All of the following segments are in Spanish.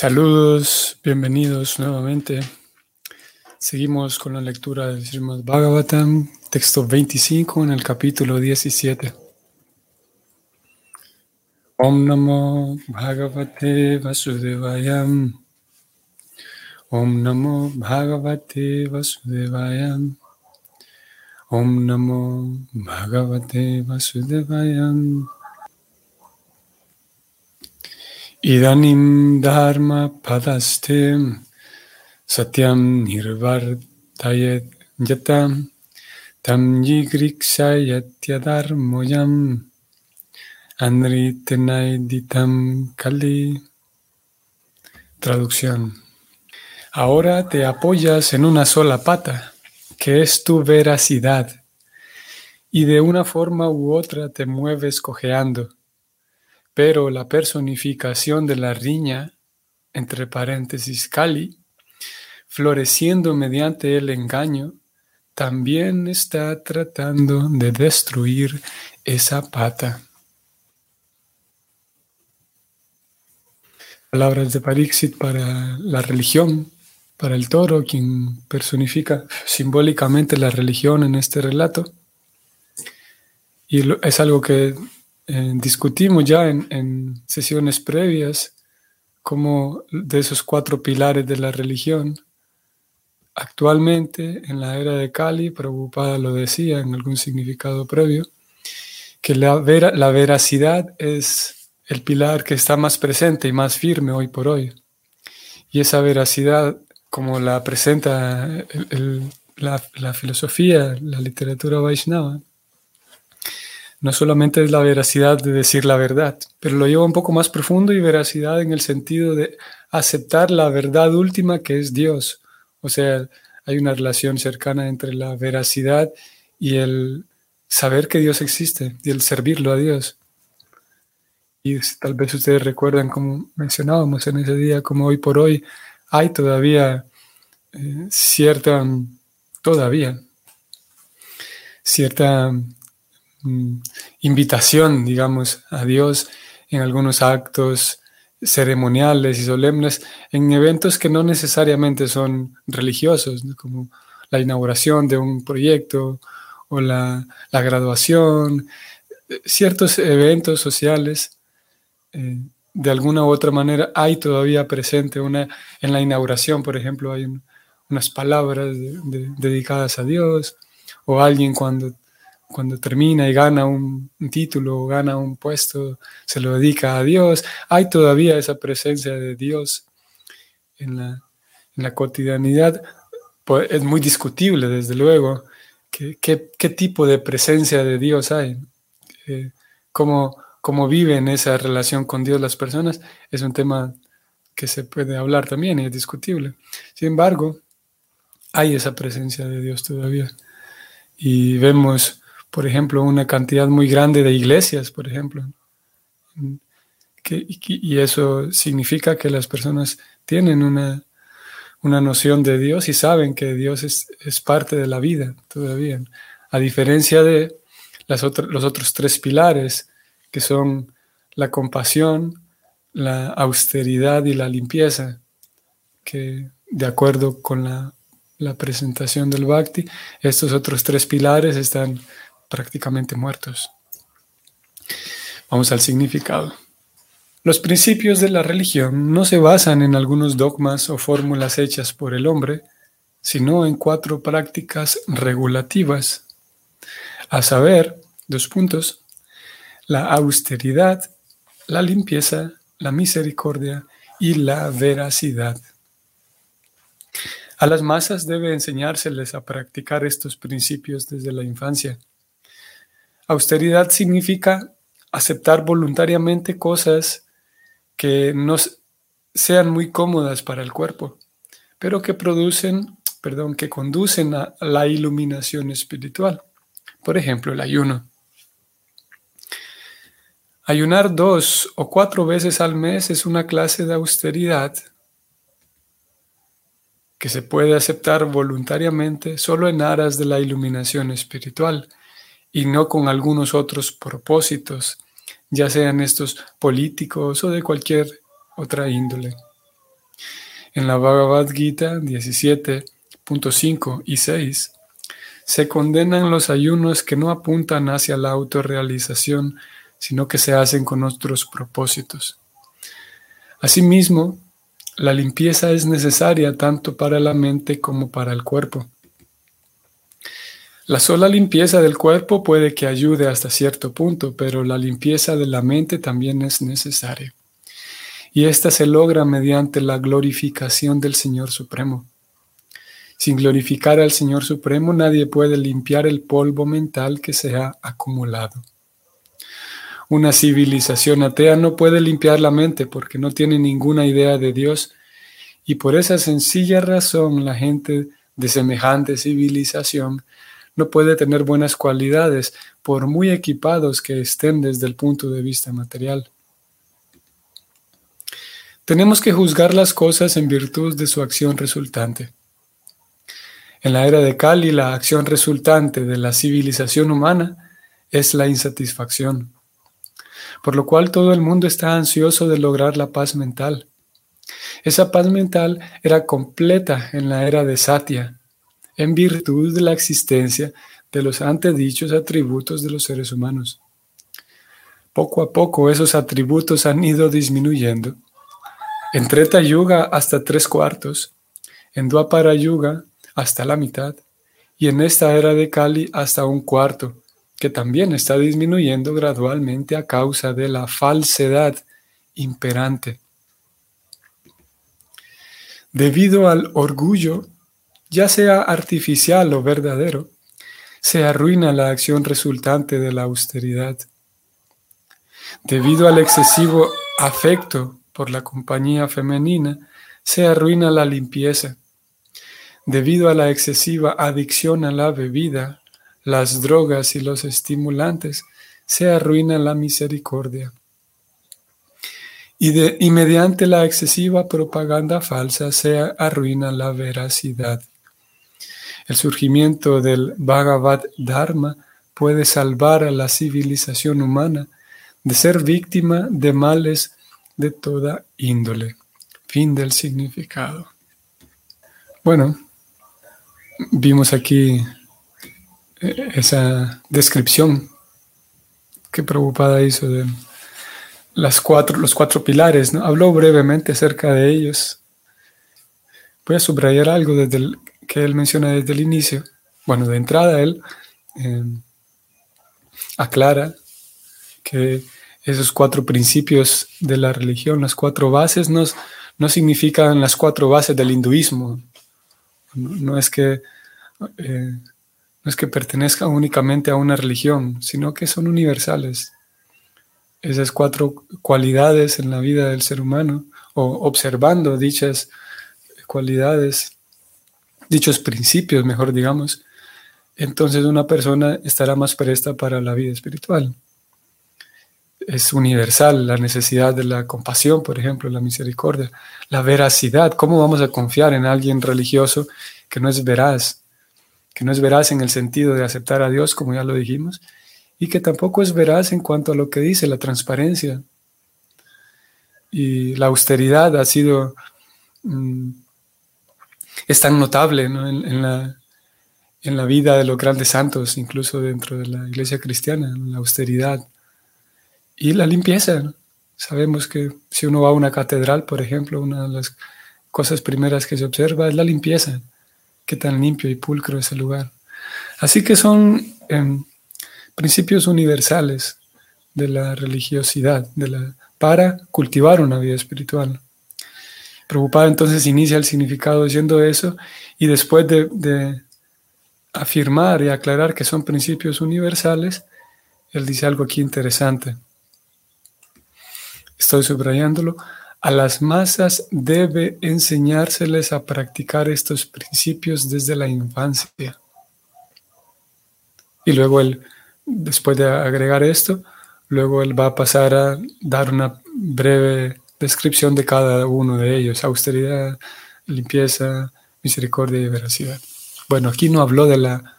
Saludos, bienvenidos nuevamente. Seguimos con la lectura del Srimad Bhagavatam, texto 25 en el capítulo 17. Om Namo Bhagavate Vasudevayam. Om Namo Bhagavate Vasudevayam. Om Namo Bhagavate Vasudevayam. Idanim Dharma Padaste Satyam Nirvartayet Yatam Tam Yigriksayatyadharmoyam Anritenaiditam Kali. Traducción. Ahora te apoyas en una sola pata, que es tu veracidad, y de una forma u otra te mueves cojeando pero la personificación de la riña, entre paréntesis Kali, floreciendo mediante el engaño, también está tratando de destruir esa pata. Palabras de Parixit para la religión, para el toro, quien personifica simbólicamente la religión en este relato. Y es algo que eh, discutimos ya en, sesiones previas como de esos cuatro pilares de la religión. Actualmente, en la era de Kali, Prabhupada lo decía en algún significado previo, que la, la veracidad es el pilar que está más presente y más firme hoy por hoy. Y esa veracidad, como la presenta la, la filosofía, la literatura Vaishnava, no solamente es la veracidad de decir la verdad, pero lo lleva un poco más profundo y veracidad en el sentido de aceptar la verdad última que es Dios. O sea, hay una relación cercana entre la veracidad y el saber que Dios existe y el servirlo a Dios. Y tal vez ustedes recuerdan, como mencionábamos en ese día, como hoy por hoy hay todavía eh, cierta, todavía, cierta invitación, digamos, a Dios en algunos actos ceremoniales y solemnes, en eventos que no necesariamente son religiosos, como la inauguración de un proyecto o la, graduación, ciertos eventos sociales, eh, de alguna u otra manera hay todavía presente una, en la inauguración, por ejemplo, hay unas palabras dedicadas a Dios, o alguien cuando cuando termina y gana un, título o gana un puesto, se lo dedica a Dios. Hay todavía esa presencia de Dios en la, cotidianidad. Pues es muy discutible, desde luego, qué, tipo de presencia de Dios hay, eh, cómo, cómo viven esa relación con Dios las personas. Es un tema que se puede hablar también y es discutible. Sin embargo, hay esa presencia de Dios todavía. Y vemos por ejemplo, una cantidad muy grande de iglesias, por ejemplo. y eso significa que las personas tienen una, noción de Dios y saben que Dios es, parte de la vida todavía. A diferencia de las los otros tres pilares, que son la compasión, la austeridad y la limpieza, que de acuerdo con la, la presentación del Bhakti, estos otros tres pilares están prácticamente muertos. Vamos al significado. Los principios de la religión no se basan en algunos dogmas o fórmulas hechas por el hombre, sino en cuatro prácticas regulativas, a saber, dos puntos, la austeridad, la limpieza, la misericordia y la veracidad. A las masas debe enseñárseles a practicar estos principios desde la infancia. Austeridad significa aceptar voluntariamente cosas que no sean muy cómodas para el cuerpo, pero que producen, perdón, que conducen a la iluminación espiritual. Por ejemplo, el ayuno. Ayunar dos o cuatro veces al mes es una clase de austeridad que se puede aceptar voluntariamente solo en aras de la iluminación espiritual y no con algunos otros propósitos, ya sean estos políticos o de cualquier otra índole. En la Bhagavad Gita 17.5 y 6 se condenan los ayunos que no apuntan hacia la autorrealización, sino que se hacen con otros propósitos. Asimismo, la limpieza es necesaria tanto para la mente como para el cuerpo. La sola limpieza del cuerpo puede que ayude hasta cierto punto, pero la limpieza de la mente también es necesaria y ésta se logra mediante la glorificación del Señor Supremo. Sin glorificar al Señor Supremo nadie puede limpiar el polvo mental que se ha acumulado. Una civilización atea no puede limpiar la mente porque no tiene ninguna idea de Dios y por esa sencilla razón la gente de semejante civilización no puede tener buenas cualidades por muy equipados que estén desde el punto de vista material. Tenemos que juzgar las cosas en virtud de su acción resultante. En la era de Cali, la acción resultante de la civilización humana es la insatisfacción, por lo cual todo el mundo está ansioso de lograr la paz mental. Esa paz mental era completa en la era de Satya, en virtud de la existencia de los antedichos atributos de los seres humanos. Poco a poco esos atributos han ido disminuyendo en Treta Yuga hasta tres cuartos, en Dwapara Yuga hasta la mitad, y en esta era de Kali hasta un cuarto, que también está disminuyendo gradualmente a causa de la falsedad imperante. Debido al orgullo, ya sea artificial o verdadero, se arruina la acción resultante de la austeridad. Debido al excesivo afecto por la compañía femenina, se arruina la limpieza. Debido a la excesiva adicción a la bebida, las drogas y los estimulantes, se arruina la misericordia. Y, de, y mediante la excesiva propaganda falsa se arruina la veracidad. El surgimiento del Bhagavad Dharma puede salvar a la civilización humana de ser víctima de males de toda índole. Fin del significado. Bueno, vimos aquí eh, esa descripción que Preocupada hizo de cuatro, los cuatro pilares. ¿no? Habló brevemente acerca de ellos. Voy a subrayar algo desde el, que él menciona desde el inicio. Bueno, de entrada él eh, aclara que esos cuatro principios de la religión, las cuatro bases, no, no significan las cuatro bases del hinduismo. No, es que, eh, no es que pertenezca únicamente a una religión, sino que son universales. Esas cuatro cualidades en la vida del ser humano, o observando dichas cualidades, dichos principios, mejor digamos, entonces una persona estará más presta para la vida espiritual es universal, la necesidad de la compasión, por ejemplo, la misericordia, la veracidad. ¿Cómo vamos a confiar en alguien religioso que no es veraz? Que no es veraz en el sentido de aceptar a Dios, como ya lo dijimos, y que tampoco es veraz en cuanto a lo que dice, la transparencia. Y la austeridad ha sido, mm, es tan notable en, la, en la vida de los grandes santos, incluso dentro de la iglesia cristiana, la austeridad y la limpieza. Sabemos que si uno va a una catedral, por ejemplo, una de las cosas primeras que se observa es la limpieza. Qué tan limpio y pulcro es el lugar. Así que son em, principios universales de la religiosidad, de la, para cultivar una vida espiritual. Preocupada entonces inicia el significado diciendo eso y después de, de afirmar y aclarar que son principios universales, él dice algo aquí interesante estoy subrayándolo, a las masas debe enseñárseles a practicar estos principios desde la infancia. Y luego él, después de agregar esto, luego él va a pasar a dar una breve descripción de cada uno de ellos, austeridad, limpieza, misericordia y veracidad. Bueno, aquí no habló de la,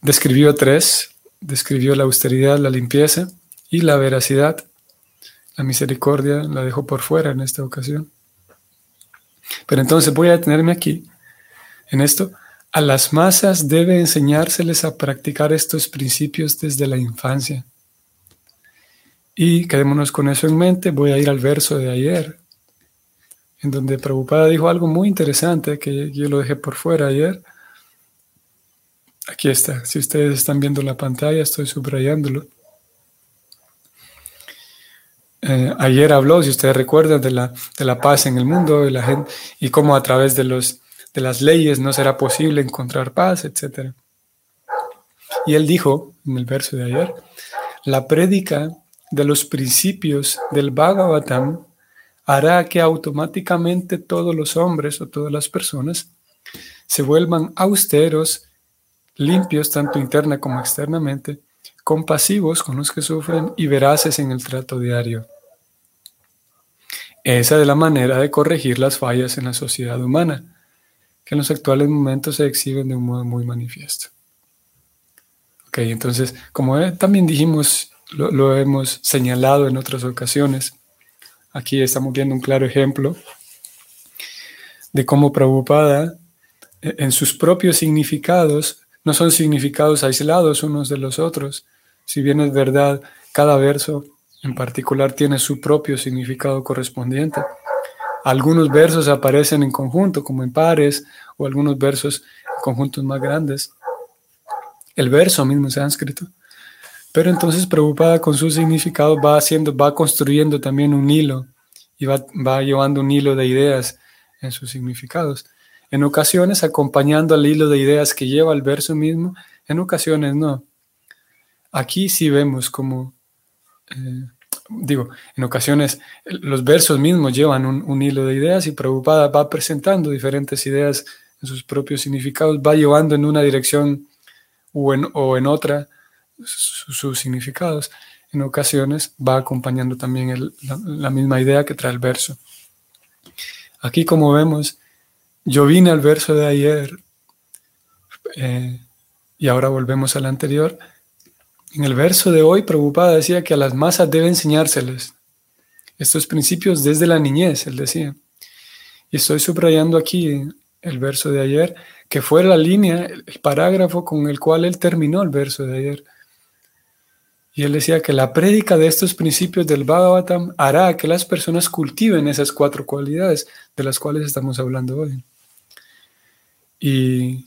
describió tres, describió la austeridad, la limpieza y la veracidad la misericordia la dejó por fuera en esta ocasión. Pero entonces voy a detenerme aquí, en esto. A las masas debe enseñárseles a practicar estos principios desde la infancia. Y quedémonos con eso en mente. Voy a ir al verso de ayer, en donde Prabhupada dijo algo muy interesante que yo lo dejé por fuera ayer. Aquí está. Si ustedes están viendo la pantalla, estoy subrayándolo. Eh, ayer habló, si ustedes recuerdan, de la, de la paz en el mundo y, la gente, y cómo a través de, los, de las leyes no será posible encontrar paz, etc. Y él dijo, en el verso de ayer, la prédica de los principios del Bhagavatam hará que automáticamente todos los hombres o todas las personas se vuelvan austeros, limpios tanto interna como externamente, compasivos con los que sufren y veraces en el trato diario. Esa es la manera de corregir las fallas en la sociedad humana, que en los actuales momentos se exhiben de un modo muy manifiesto. Ok, entonces, como también dijimos, lo, hemos señalado en otras ocasiones, aquí estamos viendo un claro ejemplo de cómo Prabhupada, e, en sus propios significados, no son significados aislados unos de los otros. Si bien es verdad, cada verso en particular tiene su propio significado correspondiente. Algunos versos aparecen en conjunto, como en pares, o algunos versos en conjuntos más grandes. El verso mismo en sánscrito. Pero entonces preocupada con su significado va haciendo, va construyendo también un hilo y va, va llevando un hilo de ideas en sus significados. En ocasiones acompañando al hilo de ideas que lleva el verso mismo, en ocasiones no. Aquí sí vemos como eh, digo, en ocasiones los versos mismos llevan un, hilo de ideas y Prabhupada va presentando diferentes ideas en sus propios significados, va llevando en una dirección o en, otra sus significados. En ocasiones va acompañando también la, misma idea que trae el verso. Aquí como vemos, yo vine al verso de ayer eh, y ahora volvemos al anterior en el verso de hoy, Prabhupada decía que a las masas debe enseñárseles estos principios desde la niñez, él decía. Y estoy subrayando aquí el verso de ayer, que fue la línea, el parágrafo con el cual él terminó el verso de ayer. Y él decía que la prédica de estos principios del Bhagavatam hará que las personas cultiven esas cuatro cualidades de las cuales estamos hablando hoy. Y,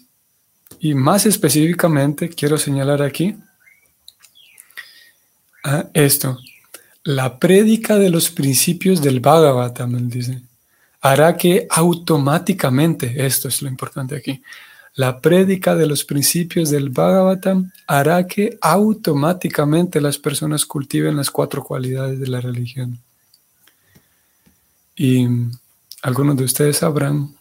y más específicamente quiero señalar aquí esto, la prédica de los principios del Bhagavatam, dice, hará que automáticamente, esto es lo importante aquí, la prédica de los principios del Bhagavatam hará que automáticamente las personas cultiven las cuatro cualidades de la religión. Y algunos de ustedes sabrán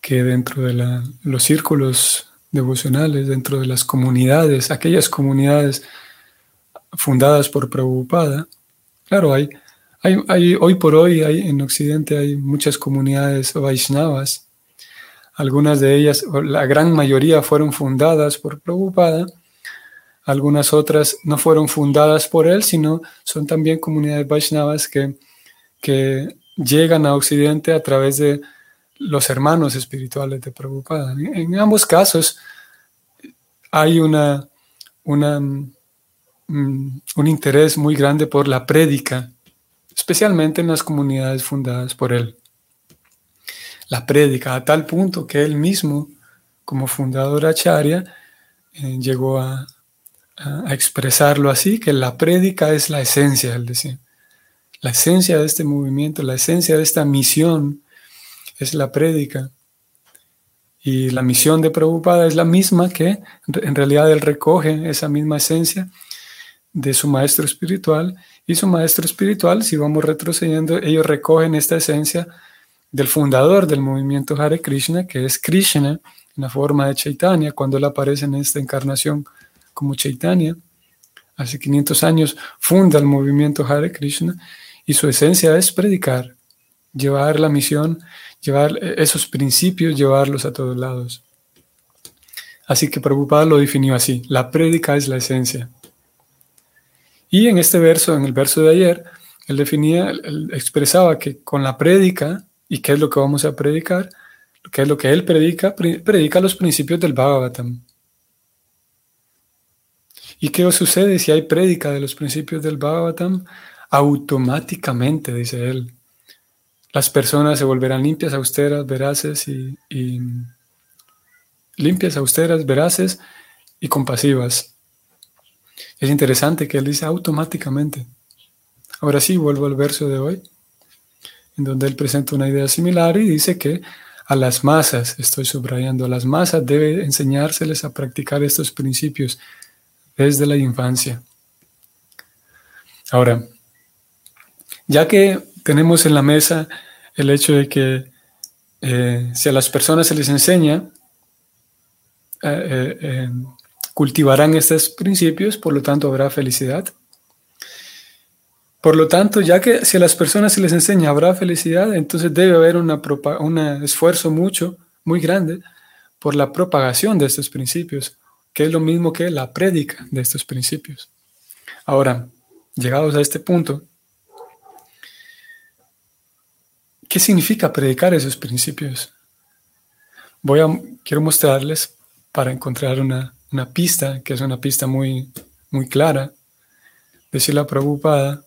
que dentro de los círculos devocionales, dentro de las comunidades, aquellas comunidades fundadas por Prabhupada. Claro, hay, hoy por hoy hay, en Occidente hay muchas comunidades Vaishnavas. Algunas de ellas, la gran mayoría, fueron fundadas por Prabhupada. Algunas otras no fueron fundadas por él, sino son también comunidades Vaishnavas que, que llegan a Occidente a través de los hermanos espirituales de Prabhupada. En ambos casos hay una, una Mm, un interés muy grande por la prédica, especialmente en las comunidades fundadas por él. La prédica a tal punto que él mismo, como fundador acharya, eh, llegó a, expresarlo así, que la prédica es la esencia, él decía. La esencia de este movimiento, la esencia de esta misión es la prédica. Y la misión de Prabhupada es la misma que en realidad él recoge esa misma esencia de su maestro espiritual y su maestro espiritual, si vamos retrocediendo, ellos recogen esta esencia del fundador del movimiento Hare Krishna, que es Krishna en la forma de Chaitanya, cuando él aparece en esta encarnación como Chaitanya. Hace 500 años funda el movimiento Hare Krishna y su esencia es predicar, llevar la misión, llevar esos principios, llevarlos a todos lados. Así que Prabhupada lo definió así, la prédica es la esencia. Y en este verso, en el verso de ayer, él definía, expresaba que con la prédica ¿Y qué es lo que vamos a predicar? ¿Qué es lo que él predica? Predica los principios del Bhagavatam. ¿Y qué sucede si hay prédica de los principios del Bhagavatam? Automáticamente, dice él, las personas se volverán limpias, austeras, veraces y, y limpias, austeras, veraces y compasivas. Es interesante que él dice automáticamente. Ahora sí, vuelvo al verso de hoy, en donde él presenta una idea similar y dice que a las masas, estoy subrayando, a las masas debe enseñárseles a practicar estos principios desde la infancia. Ahora, ya que tenemos en la mesa el hecho de que eh, si a las personas se les enseña, eh, eh, cultivarán estos principios, por lo tanto habrá felicidad. Por lo tanto, ya que si a las personas se les enseña habrá felicidad, entonces debe haber un esfuerzo mucho, muy grande por la propagación de estos principios, que es lo mismo que la prédica de estos principios. Ahora, llegados a este punto, ¿qué significa predicar esos principios? Voy a, quiero mostrarles para encontrar una, pista, que es una pista muy, muy clara, decir la preocupada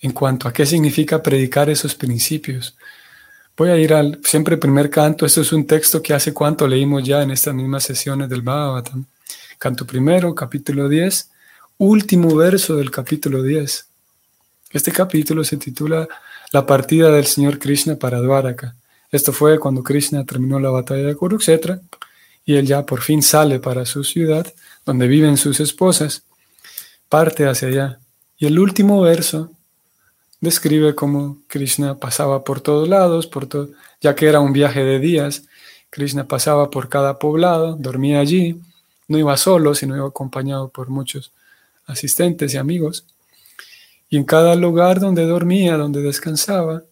en cuanto a qué significa predicar esos principios. Voy a ir al siempre primer canto. Esto es un texto que hace cuánto leímos ya en estas mismas sesiones del Bhagavatam. Canto primero, capítulo 10, último verso del capítulo 10. Este capítulo se titula La partida del Señor Krishna para Dwaraka. Esto fue cuando Krishna terminó la batalla de Kurukshetra y él ya por fin sale para su ciudad, donde viven sus esposas, parte hacia allá. Y el último verso describe cómo Krishna pasaba por todos lados, por ya que era un viaje de días. Krishna pasaba por cada poblado, dormía allí, no iba solo, sino iba acompañado por muchos asistentes y amigos. Y en cada lugar donde dormía, donde descansaba,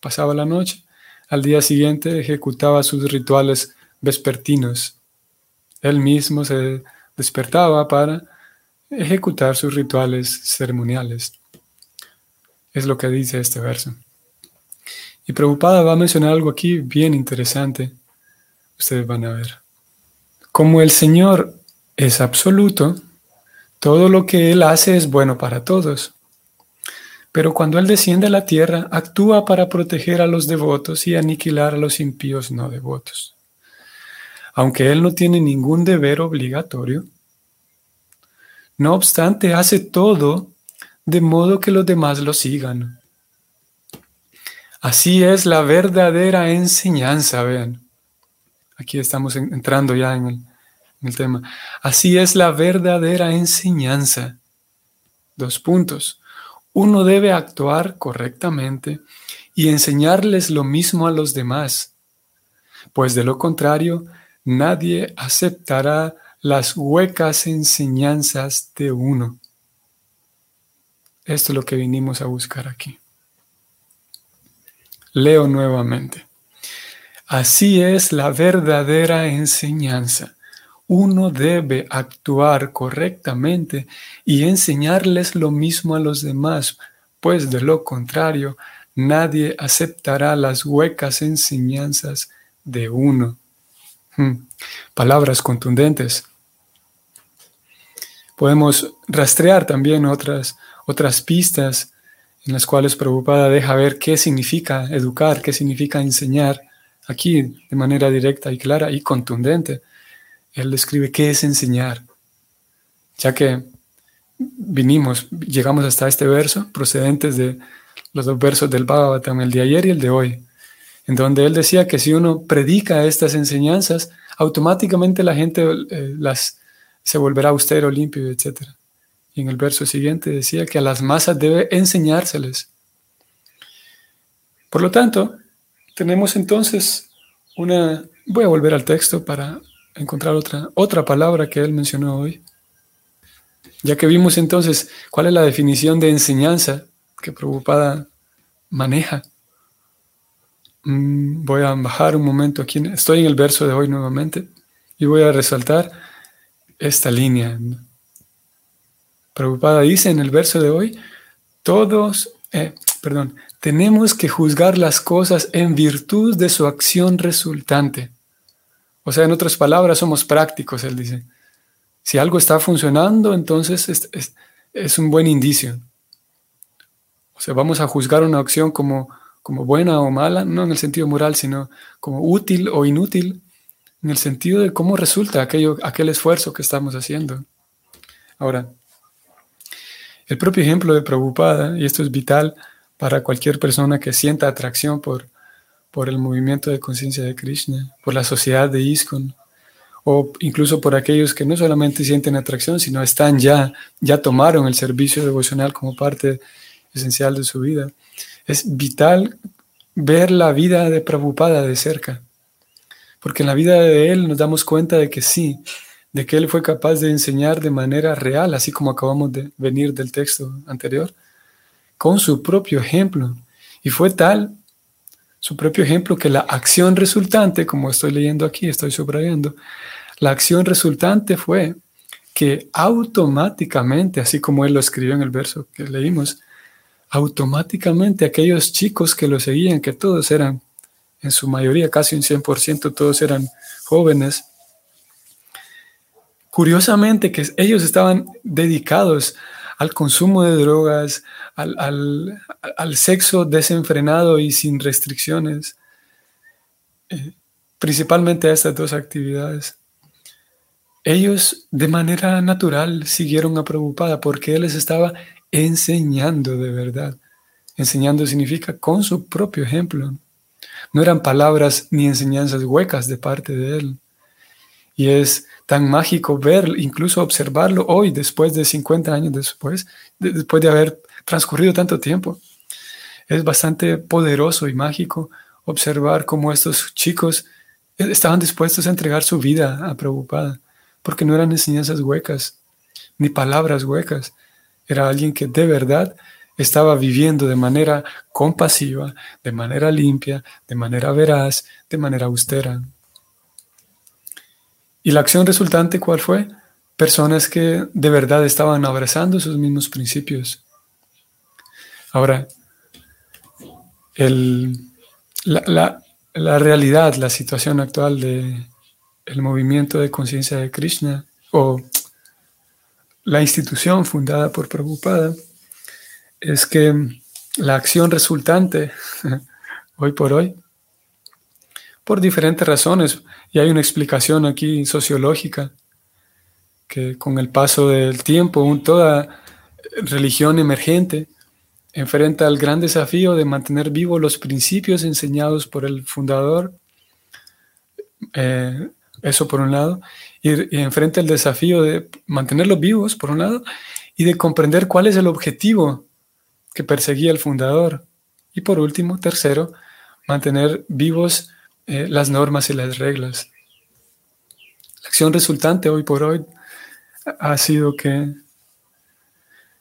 pasaba la noche, al día siguiente ejecutaba sus rituales vespertinos él mismo se despertaba para ejecutar sus rituales ceremoniales. Es lo que dice este verso. Y Prabhupada va a mencionar algo aquí bien interesante. Ustedes van a ver. Como el Señor es absoluto, todo lo que Él hace es bueno para todos. Pero cuando Él desciende a la tierra, actúa para proteger a los devotos y aniquilar a los impíos no devotos aunque él no tiene ningún deber obligatorio. No obstante, hace todo de modo que los demás lo sigan. Así es la verdadera enseñanza, vean. Aquí estamos entrando ya en el, en el tema. Así es la verdadera enseñanza. Dos puntos. Uno debe actuar correctamente y enseñarles lo mismo a los demás, pues de lo contrario, Nadie aceptará las huecas enseñanzas de uno. Esto es lo que vinimos a buscar aquí. Leo nuevamente. Así es la verdadera enseñanza. Uno debe actuar correctamente y enseñarles lo mismo a los demás, pues de lo contrario, nadie aceptará las huecas enseñanzas de uno. Hmm. Palabras contundentes. Podemos rastrear también otras, otras pistas en las cuales Prabhupada deja ver qué significa educar, qué significa enseñar, aquí de manera directa y clara y contundente. Él describe qué es enseñar, ya que vinimos, llegamos hasta este verso, procedentes de los dos versos del Bhagavatam, el de ayer y el de hoy en donde él decía que si uno predica estas enseñanzas, automáticamente la gente eh, las, se volverá austero, limpio, etc. En el verso siguiente decía que a las masas debe enseñárseles. Por lo tanto, tenemos entonces una... Voy a volver al texto para encontrar otra, otra palabra que él mencionó hoy. Ya que vimos entonces cuál es la definición de enseñanza que Prabhupada maneja. Mm, voy a bajar un momento aquí. Estoy en el verso de hoy nuevamente y voy a resaltar esta línea. Preocupada dice en el verso de hoy, todos, eh, perdón, tenemos que juzgar las cosas en virtud de su acción resultante. O sea, en otras palabras, somos prácticos, él dice. Si algo está funcionando, entonces es, es, un buen indicio. O sea, vamos a juzgar una acción como, como buena o mala, no en el sentido moral, sino como útil o inútil, en el sentido de cómo resulta aquello, aquel esfuerzo que estamos haciendo. Ahora, el propio ejemplo de Prabhupada, y esto es vital para cualquier persona que sienta atracción por, por el movimiento de conciencia de Krishna, por la sociedad de ISKCON, o incluso por aquellos que no solamente sienten atracción, sino están ya, ya tomaron el servicio devocional como parte esencial de su vida. Es vital ver la vida de Prabhupada de cerca, porque en la vida de él nos damos cuenta de que sí, de que él fue capaz de enseñar de manera real, así como acabamos de venir del texto anterior, con su propio ejemplo. Y fue tal su propio ejemplo que la acción resultante, como estoy leyendo aquí, estoy subrayando, la acción resultante fue que automáticamente, así como él lo escribió en el verso que leímos, automáticamente aquellos chicos que lo seguían, que todos eran, en su mayoría, casi un 100%, todos eran jóvenes, curiosamente que ellos estaban dedicados al consumo de drogas, al, sexo desenfrenado y sin restricciones, eh, principalmente a estas dos actividades. Ellos de manera natural siguieron a Prabhupada porque él les estaba enseñando de verdad. Enseñando significa con su propio ejemplo. No eran palabras ni enseñanzas huecas de parte de él. Y es tan mágico ver, incluso observarlo hoy, después de 50 años después, después de haber transcurrido tanto tiempo. Es bastante poderoso y mágico observar cómo estos chicos estaban dispuestos a entregar su vida a Prabhupada, porque no eran enseñanzas huecas, ni palabras huecas. Era alguien que de verdad estaba viviendo de manera compasiva, de manera limpia, de manera veraz, de manera austera. ¿Y la acción resultante cuál fue? Personas que de verdad estaban abrazando sus mismos principios. Ahora, la, realidad, la situación actual del el movimiento de conciencia de Krishna o la institución fundada por Prabhupada es que la acción resultante hoy por hoy por diferentes razones. Y hay una explicación aquí sociológica que con el paso del tiempo, toda religión emergente enfrenta el gran desafío de mantener vivos los principios enseñados por el fundador. Eh, eso por un lado. Y, y enfrenta el desafío de mantenerlos vivos, por un lado, y de comprender cuál es el objetivo que perseguía el fundador. Y por último, tercero, mantener vivos eh, las normas y las reglas. La acción resultante hoy por hoy ha sido que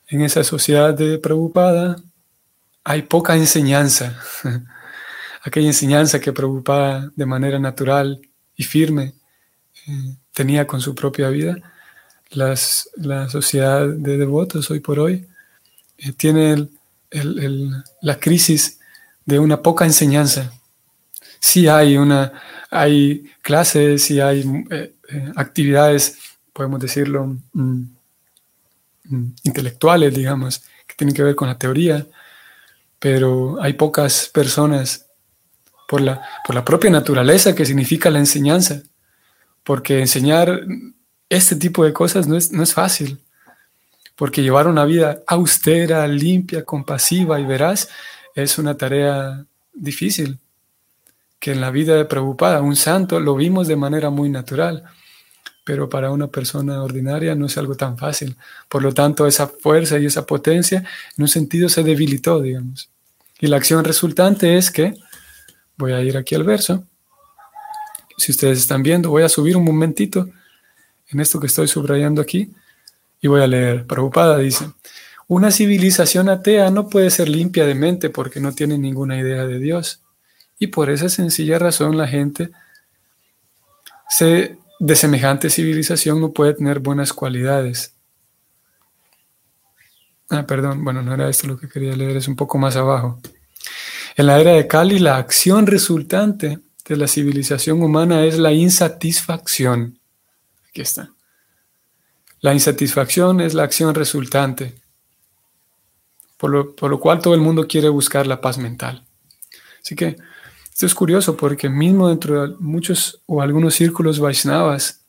en esa sociedad de preocupada hay poca enseñanza. Aquella enseñanza que preocupaba de manera natural y firme eh, tenía con su propia vida. Las, la sociedad de devotos hoy por hoy eh, tiene la crisis de una poca enseñanza sí hay una, hay clases y hay eh, eh, actividades, podemos decirlo, mm, mm, intelectuales, digamos, que tienen que ver con la teoría, pero hay pocas personas por la, por la propia naturaleza que significa la enseñanza, porque enseñar este tipo de cosas no es, no es fácil, porque llevar una vida austera, limpia, compasiva y veraz es una tarea difícil que en la vida de Prabhupada, un santo, lo vimos de manera muy natural, pero para una persona ordinaria no es algo tan fácil. Por lo tanto, esa fuerza y esa potencia en un sentido se debilitó, digamos. Y la acción resultante es que, voy a ir aquí al verso, si ustedes están viendo, voy a subir un momentito en esto que estoy subrayando aquí y voy a leer. Prabhupada dice, una civilización atea no puede ser limpia de mente porque no tiene ninguna idea de Dios. Y por esa sencilla razón la gente de semejante civilización no puede tener buenas cualidades. Ah, perdón, bueno, no era esto lo que quería leer, es un poco más abajo. En la era de Cali, la acción resultante de la civilización humana es la insatisfacción. Aquí está. La insatisfacción es la acción resultante, por lo, por lo cual todo el mundo quiere buscar la paz mental. Así que esto es curioso porque mismo dentro de muchos o algunos círculos Vaishnavas,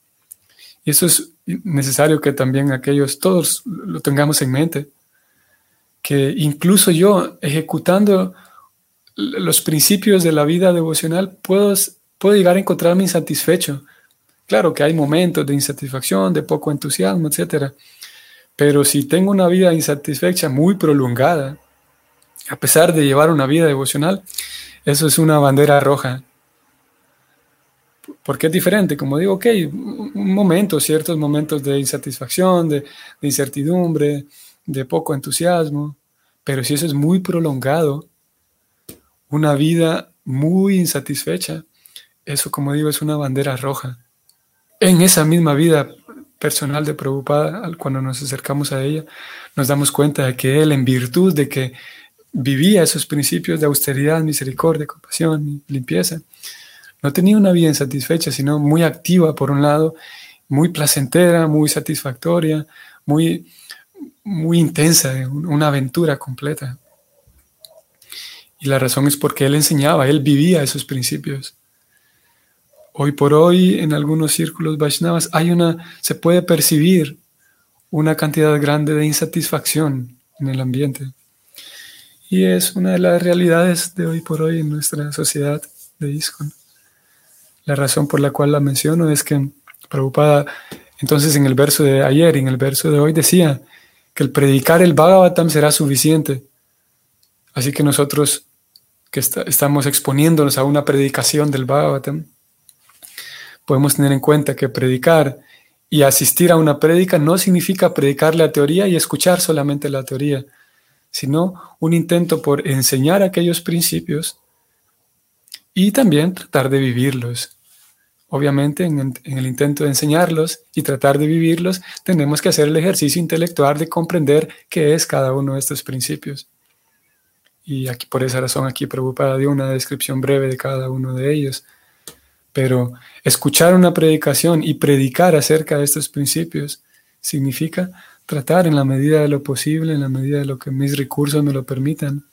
y esto es necesario que también aquellos, todos lo tengamos en mente, que incluso yo ejecutando los principios de la vida devocional puedo, puedo llegar a encontrarme insatisfecho. Claro que hay momentos de insatisfacción, de poco entusiasmo, etc. Pero si tengo una vida insatisfecha muy prolongada, a pesar de llevar una vida devocional, eso es una bandera roja. Porque es diferente, como digo, ok, un momento, ciertos momentos de insatisfacción, de, incertidumbre, de poco entusiasmo, pero si eso es muy prolongado, una vida muy insatisfecha, eso como digo es una bandera roja. En esa misma vida personal de Prabhupada, cuando nos acercamos a ella, nos damos cuenta de que él, en virtud de que vivía esos principios de austeridad, misericordia, compasión limpieza. No tenía una vida insatisfecha, sino muy activa por un lado, muy placentera, muy satisfactoria, muy, muy intensa, una aventura completa. Y la razón es porque él enseñaba, él vivía esos principios. Hoy por hoy, en algunos círculos Vaishnavas, hay una, se puede percibir una cantidad grande de insatisfacción en el ambiente. Y es una de las realidades de hoy por hoy en nuestra sociedad de ISKCON. La razón por la cual la menciono es que Prabhupada, entonces en el verso de ayer y en el verso de hoy decía que el predicar el Bhagavatam será suficiente. Así que nosotros que estamos exponiéndonos a una predicación del Bhagavatam, podemos tener en cuenta que predicar y asistir a una prédica no significa predicar la teoría y escuchar solamente la teoría, sino un intento por enseñar aquellos principios y también tratar de vivirlos. Obviamente, en, el intento de enseñarlos y tratar de vivirlos, tenemos que hacer el ejercicio intelectual de comprender qué es cada uno de estos principios. Y aquí, por esa razón, aquí Prabhupada dio una descripción breve de cada uno de ellos. Pero escuchar una predicación y predicar acerca de estos principios significa tratar en la medida de lo posible, en la medida de lo que mis recursos me lo permitan,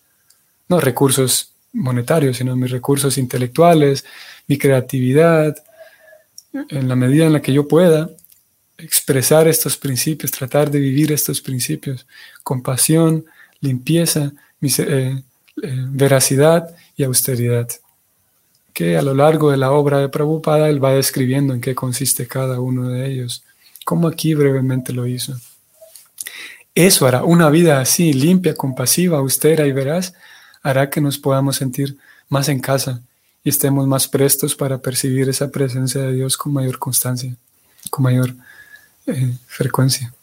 no recursos monetarios, sino mis recursos intelectuales, mi creatividad, en la medida en la que yo pueda, expresar estos principios, tratar de vivir estos principios, compasión, limpieza, eh, eh, veracidad y austeridad. Que a lo largo de la obra de Prabhupada él va describiendo en qué consiste cada uno de ellos, como aquí brevemente lo hizo. Eso hará una vida así, limpia, compasiva, austera y veraz, hará que nos podamos sentir más en casa y estemos más prestos para percibir esa presencia de Dios con mayor constancia, con mayor eh, frecuencia.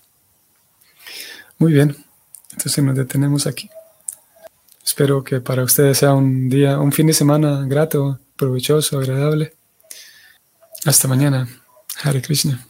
Muy bien, entonces nos detenemos aquí. Espero que para ustedes sea un día, un fin de semana grato, provechoso, agradable. Hasta mañana. Hare Krishna.